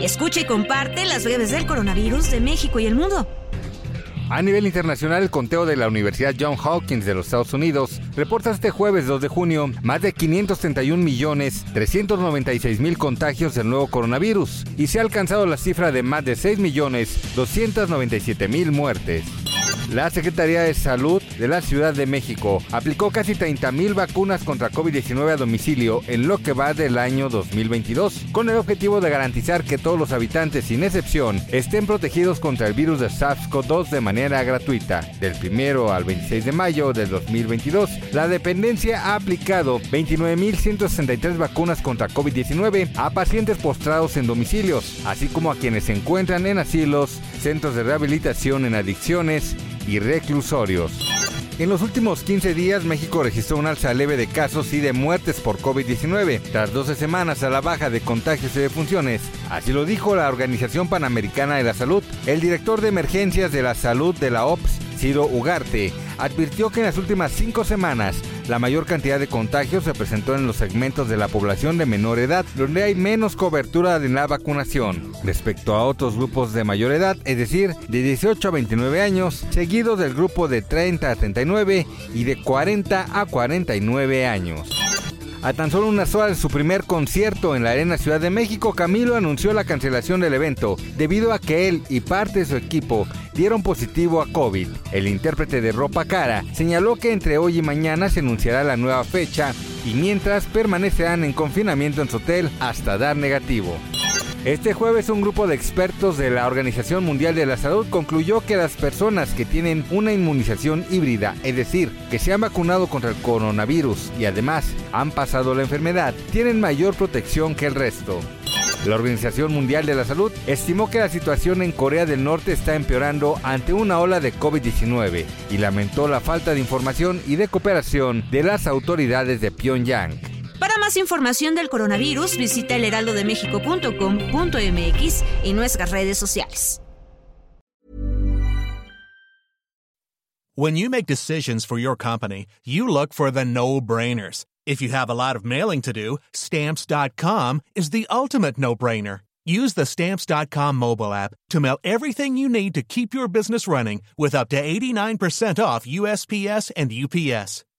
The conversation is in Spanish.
Escucha y comparte las breves del coronavirus de México y el mundo. A nivel internacional, el conteo de la Universidad John Hopkins de los Estados Unidos reporta este jueves 2 de junio más de 531 millones 396 mil contagios del nuevo coronavirus y se ha alcanzado la cifra de más de 6 millones 297 mil muertes. La Secretaría de Salud de la Ciudad de México aplicó casi 30.000 vacunas contra COVID-19 a domicilio en lo que va del año 2022, con el objetivo de garantizar que todos los habitantes, sin excepción, estén protegidos contra el virus de SARS-CoV-2 de manera gratuita. Del 1 al 26 de mayo del 2022, la dependencia ha aplicado 29.163 vacunas contra COVID-19 a pacientes postrados en domicilios, así como a quienes se encuentran en asilos, centros de rehabilitación en adicciones, y reclusorios. En los últimos 15 días, México registró un alza leve de casos y de muertes por COVID-19, tras 12 semanas a la baja de contagios y defunciones. Así lo dijo la Organización Panamericana de la Salud. El director de emergencias de la salud de la OPS, Ciro Ugarte, advirtió que en las últimas cinco semanas la mayor cantidad de contagios se presentó en los segmentos de la población de menor edad, donde hay menos cobertura en la vacunación. Respecto a otros grupos de mayor edad, es decir, de 18 a 29 años, seguidos del grupo de 30 a 39 y de 40 a 49 años. A tan solo unas horas de su primer concierto en la Arena Ciudad de México, Camilo anunció la cancelación del evento debido a que él y parte de su equipo dieron positivo a COVID. El intérprete de ropa cara señaló que entre hoy y mañana se anunciará la nueva fecha y mientras permanecerán en confinamiento en su hotel hasta dar negativo. Este jueves un grupo de expertos de la Organización Mundial de la Salud concluyó que las personas que tienen una inmunización híbrida, es decir, que se han vacunado contra el coronavirus y además han pasado la enfermedad, tienen mayor protección que el resto. La Organización Mundial de la Salud estimó que la situación en Corea del Norte está empeorando ante una ola de COVID-19 y lamentó la falta de información y de cooperación de las autoridades de Pyongyang. Más información del coronavirus, visita elheraldodemexico.com.mx y nuestras redes sociales. When you make decisions for your company, you look for the no-brainers. If you have a lot of mailing to do, stamps.com is the ultimate no-brainer. Use the stamps.com mobile app to mail everything you need to keep your business running with up to 89% off USPS and UPS.